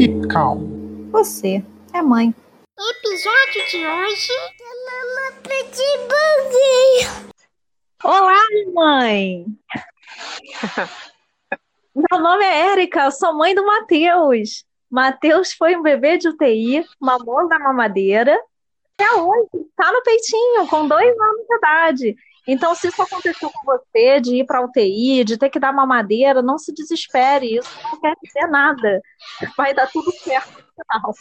Keep Calm. Você é mãe. Episódio de hoje. Olá, mãe! Meu nome é Érica, eu sou mãe do Matheus. Matheus foi um bebê de UTI, mamou da mamadeira, até hoje está no peitinho, com dois anos de idade. Então, se isso aconteceu com você, de ir para UTI, de ter que dar mamadeira, não se desespere, isso não quer dizer nada. Vai dar tudo certo no final.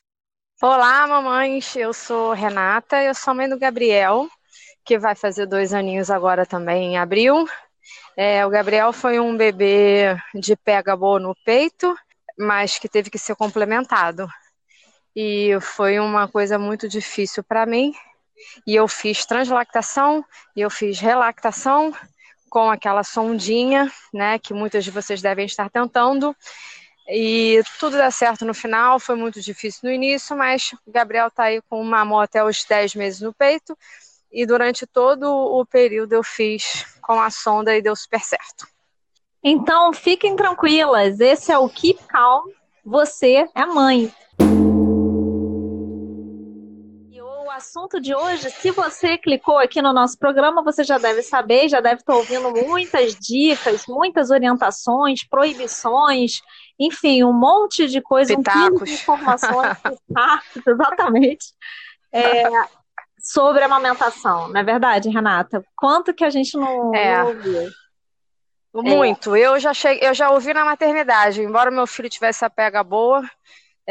Olá, mamães, eu sou Renata, eu sou mãe do Gabriel, que vai fazer dois aninhos agora também em abril. É, o Gabriel foi um bebê de pega boa no peito, mas que teve que ser complementado. E foi uma coisa muito difícil para mim, e eu fiz translactação e eu fiz relactação com aquela sondinha, né, que muitas de vocês devem estar tentando. E tudo dá certo no final, foi muito difícil no início, mas o Gabriel tá aí com uma mamou até os 10 meses no peito. E durante todo o período eu fiz com a sonda e deu super certo. Então, fiquem tranquilas, esse é o Keep Calm, você é mãe. Assunto de hoje, se você clicou aqui no nosso programa, você já deve saber, já deve estar ouvindo muitas dicas, muitas orientações, proibições, enfim, um monte de coisa, pitacos. um de informações, pitacos, exatamente, é, sobre amamentação, não é verdade, Renata? Quanto que a gente não, é. não ouviu? Muito. É. Eu já cheguei, eu já ouvi na maternidade, embora meu filho tivesse a pega boa,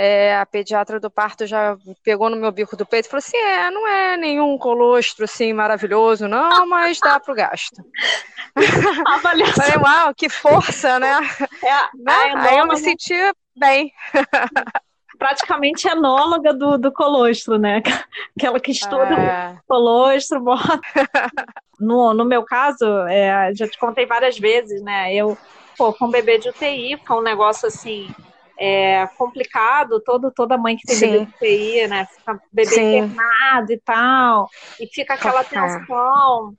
é, a pediatra do parto já pegou no meu bico do peito e falou assim: é, não é nenhum colostro assim maravilhoso, não, mas dá pro gasto. Avaliação. Falei, uau, que força, né? É, né? Aí eu me senti bem. Praticamente enóloga do, do colostro, né? Aquela que estuda é. colostro, bota. No, no meu caso, é, já te contei várias vezes, né? Eu, pô, com bebê de UTI, foi um negócio assim é complicado, todo, toda mãe que tem Sim. bebê de UTI, né? Fica bebê internado e tal, e fica aquela tensão.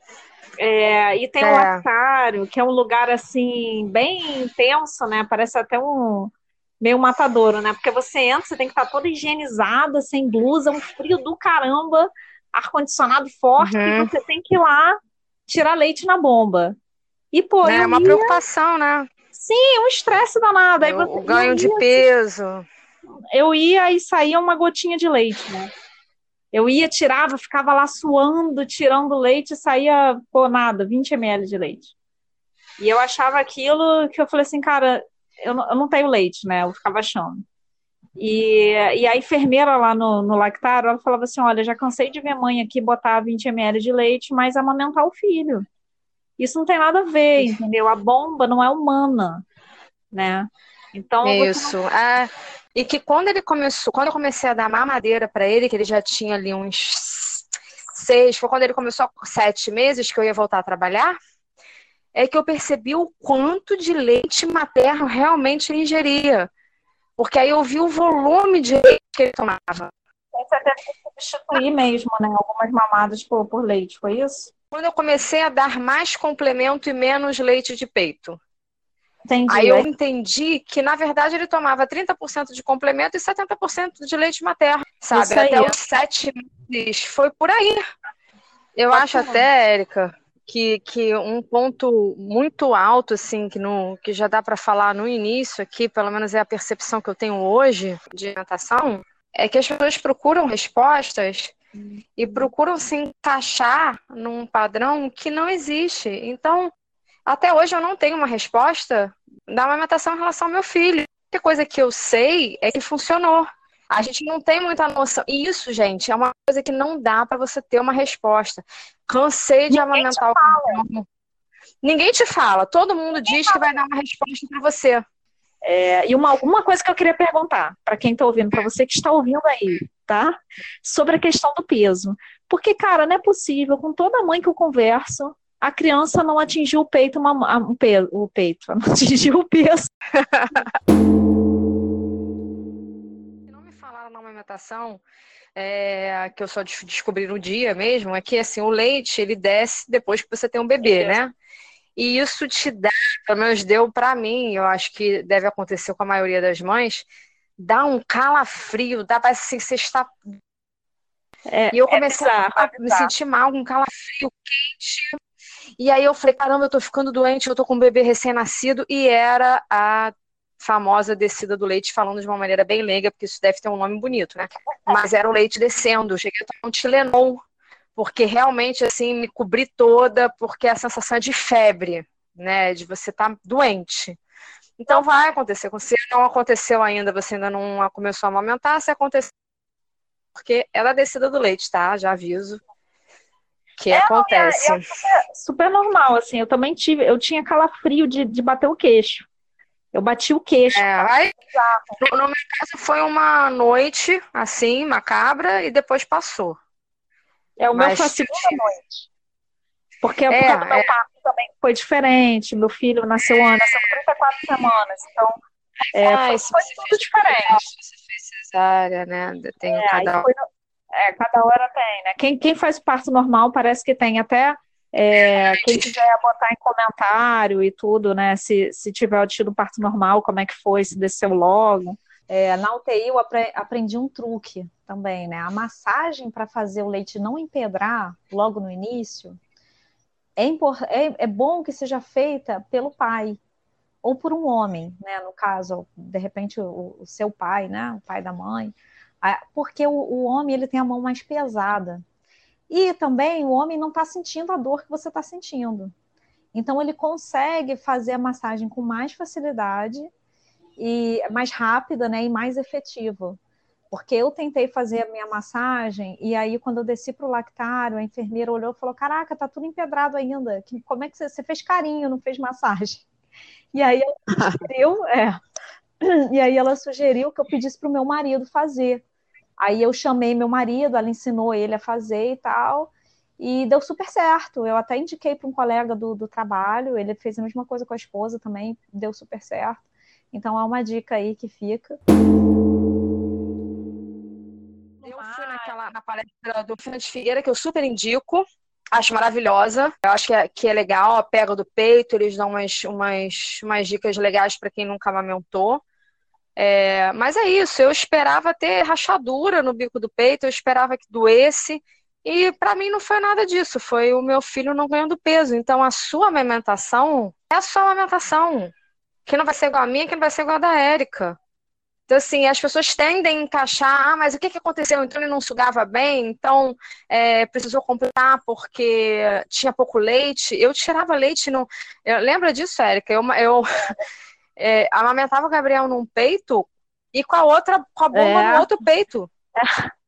É, e tem é. o lactário, que é um lugar assim, bem intenso, né? Parece até um meio matadouro, né? Porque você entra, você tem que estar toda higienizada, sem blusa, um frio do caramba, ar-condicionado forte, uhum. e você tem que ir lá tirar leite na bomba. E, pô, é uma ia... preocupação, né? Sim, um estresse danado. Aí você, o ganho de peso. Eu ia e saía uma gotinha de leite, né? Eu ia, tirava, ficava lá suando, tirando leite e saía, pô, nada, 20 ml de leite. E eu achava aquilo que eu falei assim, cara, eu não, eu não tenho leite, né? Eu ficava achando. E, e a enfermeira lá no, no lactário, ela falava assim, olha, já cansei de ver mãe aqui botar 20 ml de leite, mas amamentar o filho. Isso não tem nada a ver, entendeu? A bomba não é humana, né? Então isso. Não... É, e que quando ele começou, quando eu comecei a dar mamadeira para ele, que ele já tinha ali uns seis, foi quando ele começou sete meses que eu ia voltar a trabalhar, é que eu percebi o quanto de leite materno realmente ele ingeria. Porque aí eu vi o volume de leite que ele tomava. Você até substituir mesmo, né? Algumas mamadas por, por leite, foi isso? Quando eu comecei a dar mais complemento e menos leite de peito. Entendi. Aí eu entendi que, na verdade, ele tomava 30% de complemento e 70% de leite materno, sabe? Até os sete meses. Foi por aí. Eu Pode acho até, Érica, que, que um ponto muito alto, assim, que, no, que já dá para falar no início aqui, pelo menos é a percepção que eu tenho hoje de alimentação, é que as pessoas procuram respostas e procuram se encaixar num padrão que não existe. Então, até hoje eu não tenho uma resposta da amamentação em relação ao meu filho. A única coisa que eu sei é que funcionou. A gente não tem muita noção. E isso, gente, é uma coisa que não dá para você ter uma resposta. Cansei de Ninguém amamentar o filho. Ninguém te fala. Todo mundo Ninguém diz fala. que vai dar uma resposta para você. É, e uma, uma coisa que eu queria perguntar para quem está ouvindo, para você que está ouvindo aí, tá? Sobre a questão do peso. Porque, cara, não é possível, com toda mãe que eu converso, a criança não atingiu o peito, uma, um peso, o peito, não atingiu o peso. não me falaram na amamentação, é, que eu só descobri no dia mesmo, é que assim, o leite ele desce depois que você tem um bebê, né? E isso te dá, pelo menos deu para mim, eu acho que deve acontecer com a maioria das mães, dá um calafrio, dá para assim, você está. É, e eu é comecei é bizarro, a, a me sentir mal, com um calafrio quente. E aí eu falei, caramba, eu tô ficando doente, eu tô com um bebê recém-nascido, e era a famosa descida do leite, falando de uma maneira bem leiga, porque isso deve ter um nome bonito, né? Mas era o leite descendo, eu cheguei a tomar um Tilenol, porque realmente, assim, me cobri toda, porque a sensação é de febre, né? De você estar tá doente. Então vai acontecer você, não aconteceu ainda, você ainda não começou a amamentar, se acontecer, porque é da descida do leite, tá? Já aviso que é, acontece. Não, é, é super, super, normal, assim, eu também tive, eu tinha calafrio de, de bater o queixo. Eu bati o queixo. É, aí, no, no meu caso foi uma noite, assim, macabra, e depois passou. É, o Mas, meu foi a segunda noite. Porque a é, do meu é. parto também foi diferente. Meu filho nasceu antes, nasceu 34 semanas. Então, é, ah, foi, foi tudo diferente. Você fez cesárea, né? Tem é, cada... Foi, é, cada hora tem, né? Quem, quem faz parto normal parece que tem até. É, quem quiser botar em comentário e tudo, né? Se, se tiver tido parto normal, como é que foi, se desceu logo. É, na UTI eu aprendi um truque também, né? A massagem para fazer o leite não empedrar logo no início é, é, é bom que seja feita pelo pai ou por um homem, né? No caso, de repente o, o seu pai, né? O pai da mãe, porque o, o homem ele tem a mão mais pesada e também o homem não está sentindo a dor que você está sentindo. Então ele consegue fazer a massagem com mais facilidade e mais rápida, né, e mais efetiva. Porque eu tentei fazer a minha massagem e aí quando eu desci para o lactário, a enfermeira olhou e falou: "Caraca, tá tudo empedrado ainda. Como é que você, você fez carinho, não fez massagem?" E aí ela sugeriu, é, e aí ela sugeriu que eu pedisse para o meu marido fazer. Aí eu chamei meu marido, ela ensinou ele a fazer e tal, e deu super certo. Eu até indiquei para um colega do, do trabalho, ele fez a mesma coisa com a esposa também, deu super certo. Então é uma dica aí que fica. Na palestra do Fernandes Figueira, que eu super indico. Acho maravilhosa. Eu acho que é, que é legal a pega do peito, eles dão umas, umas, umas dicas legais para quem nunca amamentou. É, mas é isso, eu esperava ter rachadura no bico do peito, eu esperava que doesse, e para mim não foi nada disso, foi o meu filho não ganhando peso. Então a sua amamentação é a sua amamentação, que não vai ser igual a minha, que não vai ser igual a da Érica. Então, assim, as pessoas tendem a encaixar, ah, mas o que, que aconteceu? Então ele não sugava bem, então é, precisou completar porque tinha pouco leite. Eu tirava leite, não. Eu, lembra disso, Érica? Eu, eu, é, amamentava o Gabriel num peito e com a outra, com a bomba é. no outro peito.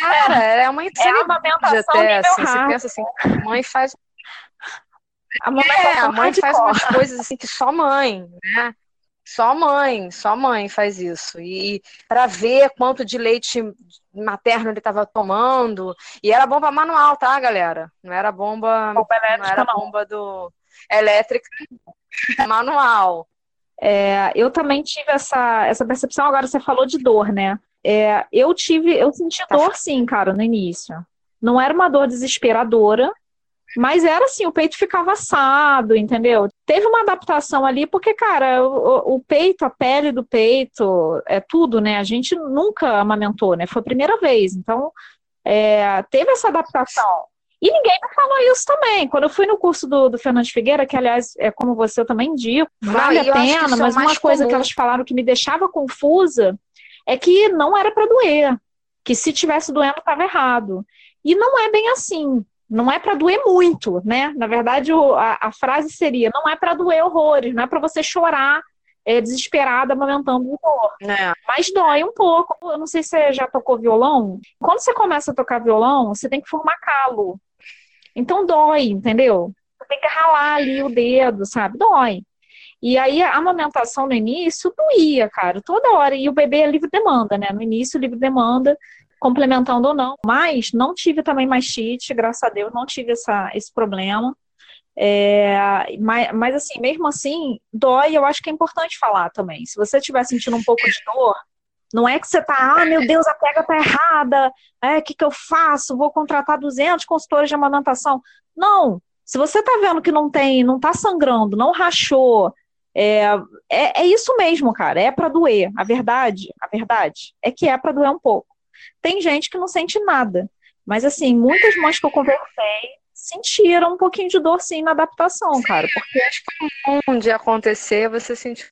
É. Cara, é uma insanidade é amamentação até, assim, você pensa assim, a mãe faz... A, é, a mãe faz umas coisas assim que só mãe, né? Só mãe, só mãe faz isso. E para ver quanto de leite materno ele estava tomando. E era bomba manual, tá, galera? Não era bomba, bomba elétrica, não era não. bomba do elétrica manual. É, eu também tive essa, essa percepção, agora você falou de dor, né? É, eu tive, eu senti tá. dor sim, cara, no início. Não era uma dor desesperadora, mas era assim, o peito ficava assado, entendeu? Teve uma adaptação ali, porque, cara, o, o, peito, a pele do peito, é tudo, né? A gente nunca amamentou, né? Foi a primeira vez. Então, é, teve essa adaptação. E ninguém me falou isso também. Quando eu fui no curso do, do Fernando Figueira, que aliás é como você eu também indico, vale a pena, mas uma coisa comum. que elas falaram que me deixava confusa é que não era para doer, que se tivesse doendo estava errado. E não é bem assim. Não é para doer muito, né? Na verdade, a, a frase seria: não é para doer horrores, não é para você chorar é, desesperada, amamentando o dor. É. Mas dói um pouco. Eu não sei se você já tocou violão. Quando você começa a tocar violão, você tem que formar calo. Então dói, entendeu? Você tem que ralar ali o dedo, sabe? Dói. E aí a amamentação no início doía, cara, toda hora. E o bebê é livre demanda, né? No início, livre demanda, complementando ou não. Mas não tive também mastite, graças a Deus, não tive essa, esse problema. É, mas, mas assim, mesmo assim, dói, eu acho que é importante falar também. Se você estiver sentindo um pouco de dor, não é que você tá, ah, meu Deus, a pega tá errada, é, o que, que eu faço? Vou contratar 200 consultores de amamentação. Não, se você tá vendo que não tem, não tá sangrando, não rachou, É, é, é isso mesmo, cara, é para doer. A verdade, a verdade é que é para doer um pouco. Tem gente que não sente nada, mas assim, muitas mães que eu conversei sentiram um pouquinho de dor sim na adaptação, cara, porque acho que comum de acontecer você sentir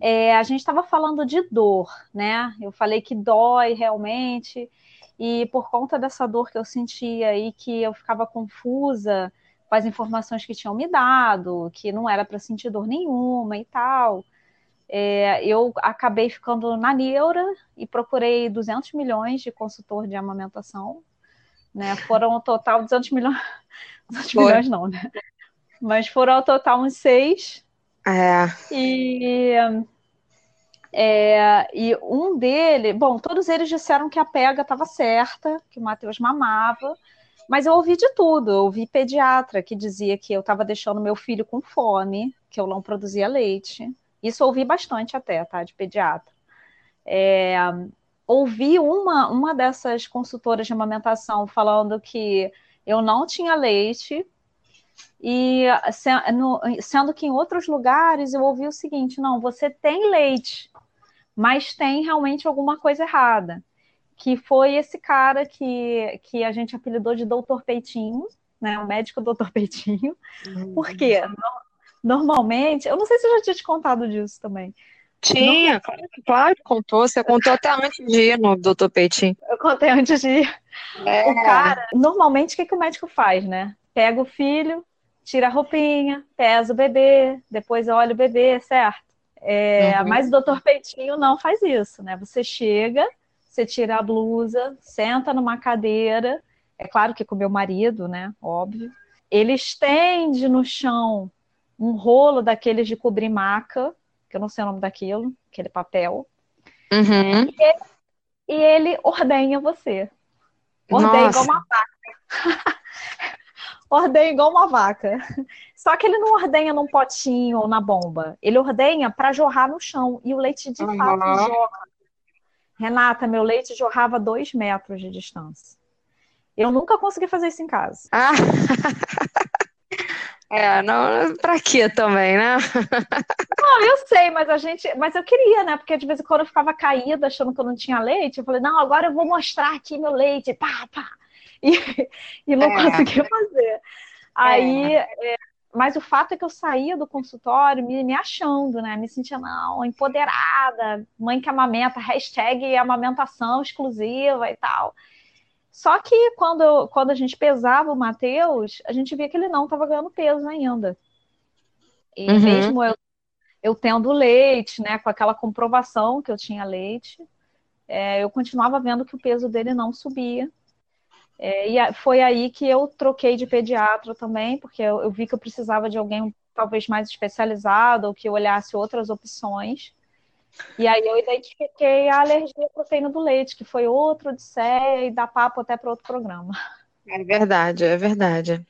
é, a gente estava falando de dor, né? Eu falei que dói realmente, e por conta dessa dor que eu sentia e que eu ficava confusa com as informações que tinham me dado, que não era para sentir dor nenhuma e tal, é, eu acabei ficando na neura e procurei 200 milhões de consultor de amamentação, né? Foram um total 200 milhões, 200 milhões não, né? Mas foram ao total uns seis é. E, é, e um dele, bom, todos eles disseram que a pega estava certa, que o Matheus mamava, mas eu ouvi de tudo. Eu ouvi pediatra que dizia que eu estava deixando meu filho com fome, que eu não produzia leite. Isso ouvi bastante até, tá? De pediatra. É, ouvi uma, uma dessas consultoras de amamentação falando que eu não tinha leite, e sendo que em outros lugares eu ouvi o seguinte: não, você tem leite, mas tem realmente alguma coisa errada. Que foi esse cara que, que a gente apelidou de Doutor Peitinho, né? O médico Doutor Peitinho. Uhum. Por quê? Normalmente, eu não sei se eu já tinha te contado disso também. Tinha, claro, claro, contou. Você contou até antes de ir no Doutor Peitinho. Eu contei antes de ir. É. O cara, normalmente, o que, que o médico faz, né? Pega o filho, tira a roupinha, pesa o bebê, depois olha o bebê, certo? É, uhum. Mas o doutor Peitinho não faz isso, né? Você chega, você tira a blusa, senta numa cadeira, é claro que com meu marido, né? Óbvio. Ele estende no chão um rolo daqueles de cobrir maca, que eu não sei o nome daquilo, aquele papel. Uhum. E, ele, e, ele, ordenha você. Ordenha igual uma vaca. ordenha igual uma vaca. Só que ele não ordenha num potinho ou na bomba. Ele ordenha para jorrar no chão. E o leite de uhum. fato jorra. Renata, meu leite jorrava dois metros de distância. Eu nunca consegui fazer isso em casa. Ah. É, não, pra quê também, né? Não, eu sei, mas a gente, mas eu queria, né? Porque de vez em quando eu ficava caída achando que eu não tinha leite, eu falei, não, agora eu vou mostrar aqui meu leite, pá, pá. E, e não é. conseguia fazer. Aí, é. É, mas o fato é que eu saía do consultório me, me achando, né? Me sentia, não, empoderada, mãe que amamenta, hashtag amamentação exclusiva e tal. Só que quando, quando a gente pesava o Matheus, a gente via que ele não estava ganhando peso ainda. E uhum. mesmo eu, eu tendo leite, né, com aquela comprovação que eu tinha leite, é, eu continuava vendo que o peso dele não subia. É, e foi aí que eu troquei de pediatra também, porque eu, eu vi que eu precisava de alguém talvez mais especializado ou que olhasse outras opções. E aí eu identifiquei a alergia à proteína do leite, que foi outro odisseia e dá papo até para outro programa. É verdade, é verdade.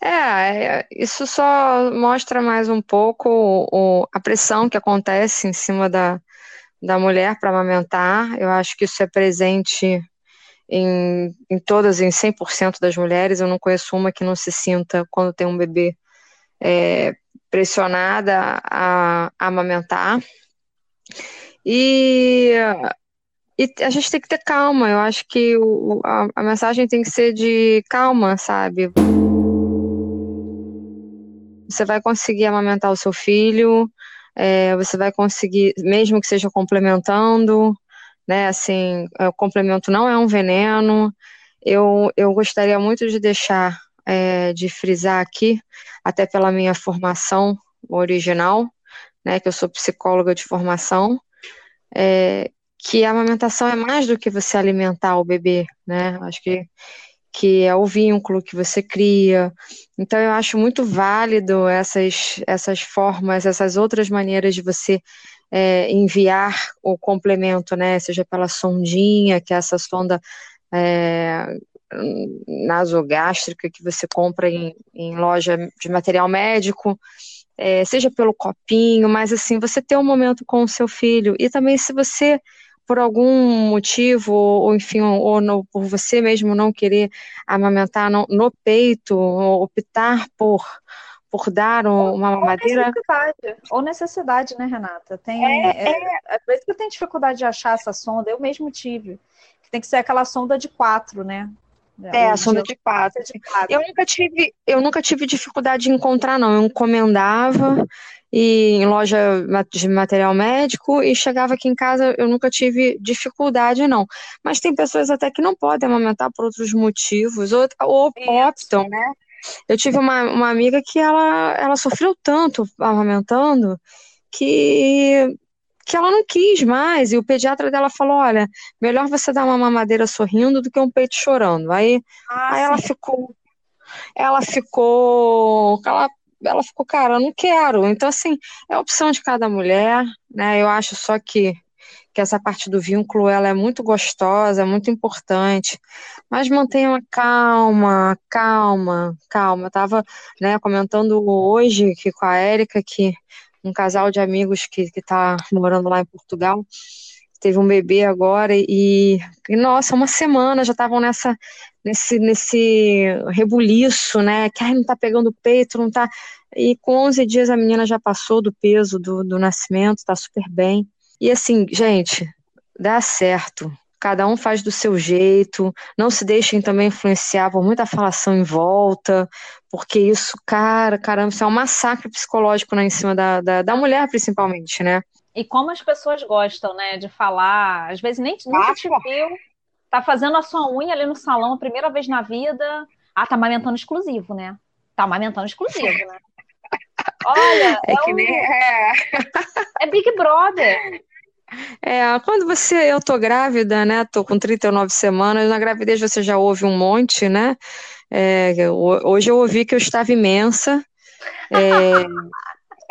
É, é, isso só mostra mais um pouco o, a pressão que acontece em cima da, da mulher para amamentar. Eu acho que isso é presente em, em todas, em 100% das mulheres. Eu não conheço uma que não se sinta, quando tem um bebê, é, pressionada a, a amamentar. E, e, a gente tem que ter calma. Eu acho que o, a, a mensagem tem que ser de calma, sabe? Você vai conseguir amamentar o seu filho, é, você vai conseguir, mesmo que seja complementando, né? Assim, é, o complemento não é um veneno. Eu, eu gostaria muito de deixar, é, de frisar aqui, até pela minha formação original, né? Que eu sou psicóloga de formação, é, que a amamentação é mais do que você alimentar o bebê, né? Acho que que é o vínculo que você cria. Então, eu acho muito válido essas, essas formas, essas outras maneiras de você é, enviar o complemento, né? Seja pela sondinha, que é essa sonda é, nasogástrica que você compra em, em loja de material médico, é, seja pelo copinho, mas assim, você ter um momento com o seu filho. E também se você por algum motivo, ou enfim, ou no, por você mesmo não querer amamentar no, no peito, optar por por dar uma mamadeira. Ou necessidade, ou necessidade né, Renata? Tem, é, é, é... Às vezes eu tenho dificuldade de achar essa sonda, eu mesmo tive. Tem que ser aquela sonda de quatro, né? É, a sonda de de quatro. Eu nunca tive, eu nunca tive dificuldade de encontrar, não. Eu encomendava e em loja de material médico e chegava aqui em casa, eu nunca tive dificuldade, não. Mas tem pessoas até que não podem amamentar por outros motivos, ou, ou optam, né? Eu tive uma, uma amiga que ela, ela sofreu tanto amamentando que que ela não quis mais, e o pediatra dela falou, olha, melhor você dar uma mamadeira sorrindo do que um peito chorando. Aí, ah, aí ela ficou, ela ficou, ela ela ficou, cara, eu não quero. Então, assim, é a opção de cada mulher, né? Eu acho só que, que essa parte do vínculo, ela é muito gostosa, é muito importante. Mas mantenha uma calma, calma, calma. Eu tava, né, comentando hoje aqui com a Érica que um casal de amigos que, que tá morando lá em Portugal teve um bebê agora e, e nossa, uma semana já estavam nessa nesse nesse rebuliço, né? Que ai, não tá pegando peito, não tá. E com 11 dias a menina já passou do peso do, do nascimento, tá super bem. E assim, gente, dá certo. Cada um faz do seu jeito, não se deixem também influenciar por muita falação em volta, porque isso, cara, caramba, isso é um massacre psicológico né, em cima da, da, da mulher, principalmente, né? E como as pessoas gostam, né, de falar, às vezes nem nunca te viu, tá fazendo a sua unha ali no salão a primeira vez na vida, ah, tá amamentando exclusivo, né? Tá amamentando exclusivo, né? Olha, é, é que um... nem é. é Big Brother. É, quando você, eu tô grávida, né? Tô com 39 semanas, na gravidez você já ouve um monte, né? É, hoje eu ouvi que eu estava imensa. É,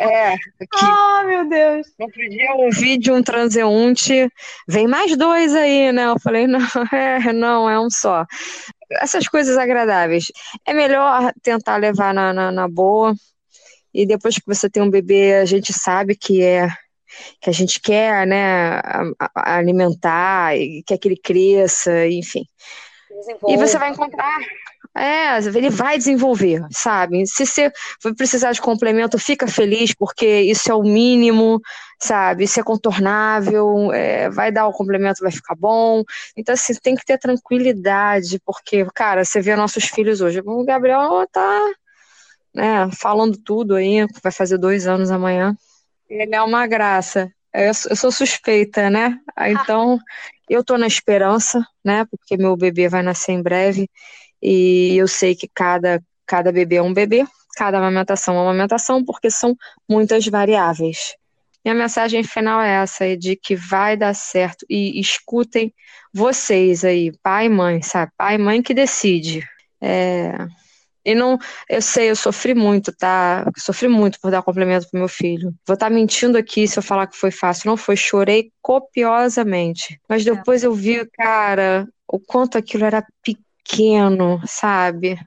é. Que... Oh, meu Deus. Outro dia eu ouvi de um transeunte, vem mais dois aí, né? Eu falei, não, é, não, é um só. Essas coisas agradáveis. É melhor tentar levar na, na, na boa. E depois que você tem um bebê, a gente sabe que é que a gente quer, né, alimentar, e quer que ele cresça, enfim. E você vai encontrar é, ele vai desenvolver, sabe? Se você precisar de complemento, fica feliz, porque isso é o mínimo, sabe? Isso é contornável, é, vai dar o complemento, vai ficar bom. Então, assim, tem que ter tranquilidade, porque, cara, você vê nossos filhos hoje. O Gabriel tá, né, falando tudo aí, vai fazer dois anos amanhã. Ele é uma graça. Eu, eu sou suspeita, né? Então, eu tô na esperança, né? Porque meu bebê vai nascer em breve. E eu sei que cada, cada bebê é um bebê, cada amamentação é uma amamentação, porque são muitas variáveis. Minha mensagem final é essa, é de que vai dar certo. E escutem vocês aí, pai e mãe, sabe? Pai e mãe que decide. É... E não, eu sei, eu sofri muito, tá? Sofri muito por dar complemento pro meu filho. Vou estar tá mentindo aqui se eu falar que foi fácil. Não foi, chorei copiosamente. Mas é. depois eu vi, cara, o quanto aquilo era pequeno pequeno, sabe?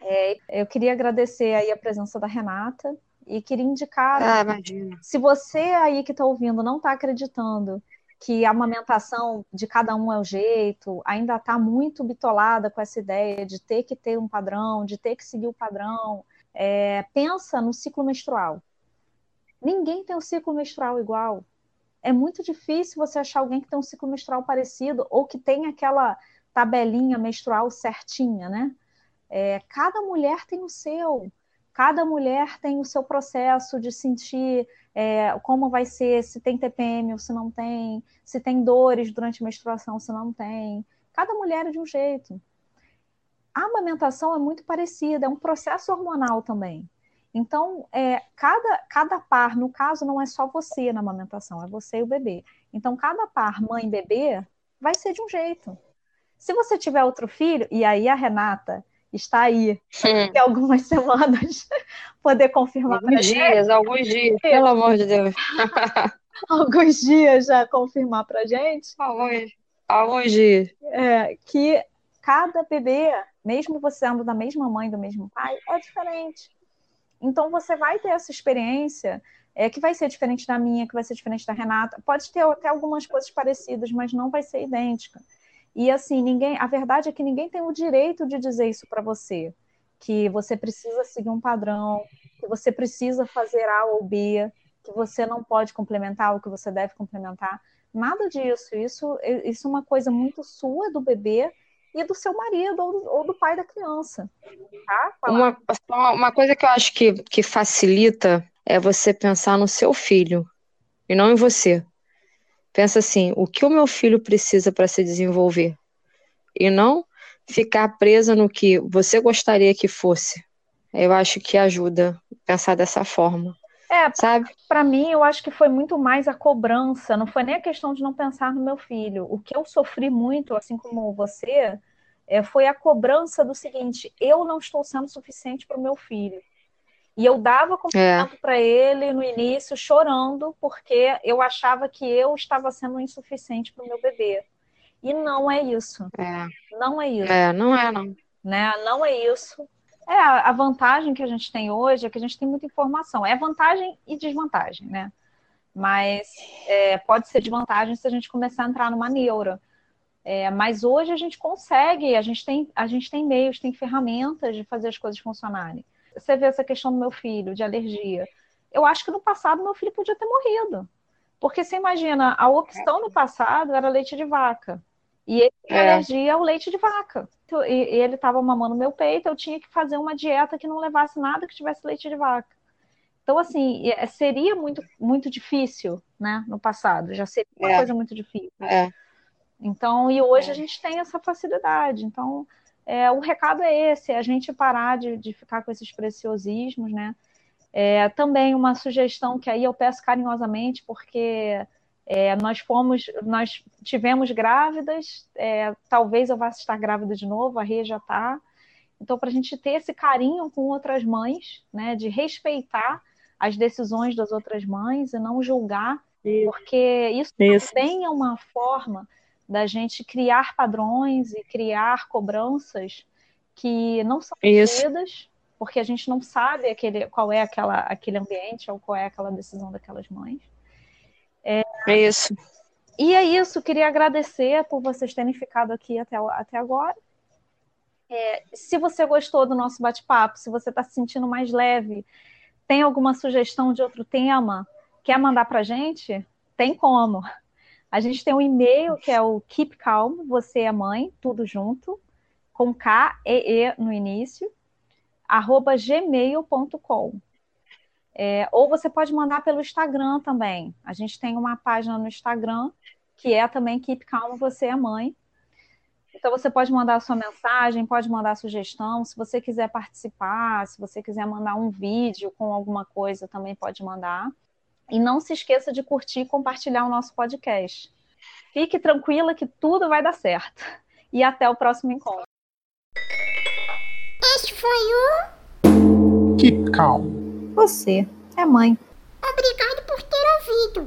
É, eu queria agradecer aí a presença da Renata e queria indicar, ah, imagina. se você aí que está ouvindo não está acreditando que a amamentação de cada um é o jeito, ainda está muito bitolada com essa ideia de ter que ter um padrão, de ter que seguir o padrão, é, pensa no ciclo menstrual. Ninguém tem um ciclo menstrual igual. É muito difícil você achar alguém que tem um ciclo menstrual parecido ou que tem aquela tabelinha menstrual certinha, né? É, cada mulher tem o seu, cada mulher tem o seu processo de sentir é, como vai ser, se tem TPM ou se não tem, se tem dores durante a menstruação, se não tem. Cada mulher é de um jeito. A amamentação é muito parecida, é um processo hormonal também. Então, é, cada, cada par, no caso, não é só você na amamentação, é você e o bebê. Então, cada par, mãe e bebê, vai ser de um jeito. Se você tiver outro filho, e aí a Renata está aí hum. algumas semanas poder confirmar alguns dias, alguns dias, pelo amor de Deus. alguns dias já confirmar para gente. Alguns, alguns dias. É, que cada bebê, mesmo você sendo da mesma mãe, do mesmo pai, é diferente. Então você vai ter essa experiência é, que vai ser diferente da minha, que vai ser diferente da Renata. Pode ter até algumas coisas parecidas, mas não vai ser idêntica. E assim, ninguém, a verdade é que ninguém tem o direito de dizer isso para você, que você precisa seguir um padrão, que você precisa fazer A ou B, que você não pode complementar ou que você deve complementar. Nada disso. Isso, isso é uma coisa muito sua do bebê e do seu marido ou do, ou do pai da criança. Tá? Uma, uma coisa que eu acho que, que facilita é você pensar no seu filho e não em você. Pensa assim: o que o meu filho precisa para se desenvolver? E não ficar presa no que você gostaria que fosse. Eu acho que ajuda pensar dessa forma. É, sabe? Para mim, eu acho que foi muito mais a cobrança, não foi nem a questão de não pensar no meu filho. O que eu sofri muito, assim como você, é, foi a cobrança do seguinte: eu não estou sendo suficiente para o meu filho. E eu dava cumprimento é. para ele no início, chorando, porque eu achava que eu estava sendo insuficiente para o meu bebê. E não é isso. É. Não é isso. É, não é, não. Né? Não é isso. É, a vantagem que a gente tem hoje é que a gente tem muita informação. É vantagem e desvantagem, né? Mas é, pode ser desvantagem se a gente começar a entrar numa neura. É, mas hoje a gente consegue, a gente, tem, a gente tem meios, tem ferramentas de fazer as coisas funcionarem. Você vê essa questão do meu filho, de alergia. Eu acho que no passado meu filho podia ter morrido. Porque você imagina, a opção no passado era leite de vaca. E ele tinha é. alergia ao leite de vaca. E ele estava mamando meu peito, eu tinha que fazer uma dieta que não levasse nada que tivesse leite de vaca. Então, assim, é, seria muito, muito difícil, né, no passado, já seria uma é. coisa muito difícil. É. Então, e hoje é. a gente tem essa facilidade. Então, é, o recado é esse, é a gente parar de, de ficar com esses preciosismos, né? É, também uma sugestão que aí eu peço carinhosamente, porque é, nós fomos, nós tivemos grávidas, é, talvez eu vá estar grávida de novo, a Rê já está. Então, para a gente ter esse carinho com outras mães, né, de respeitar as decisões das outras mães e não julgar, isso. porque isso, isso também é uma forma da gente criar padrões e criar cobranças que não são devidas, porque a gente não sabe aquele, qual é aquela, aquele ambiente ou qual é aquela decisão daquelas mães. É, isso. E é isso, queria agradecer por vocês terem ficado aqui até, até agora. É, se você gostou do nosso bate-papo, se você está se sentindo mais leve, tem alguma sugestão de outro tema, quer mandar para a gente? Tem como. A gente tem um e-mail que é o Keep Calm, você é mãe, tudo junto, com K e E no início, arroba gmail.com. É, ou você pode mandar pelo Instagram também. A gente tem uma página no Instagram que é também Keep Calma, você é mãe. Então você pode mandar a sua mensagem, pode mandar a sugestão. Se você quiser participar, se você quiser mandar um vídeo com alguma coisa, também pode mandar. E não se esqueça de curtir e compartilhar o nosso podcast. Fique tranquila que tudo vai dar certo. E até o próximo encontro. Este foi o Keep Calm. Você é mãe. Obrigado por ter ouvido.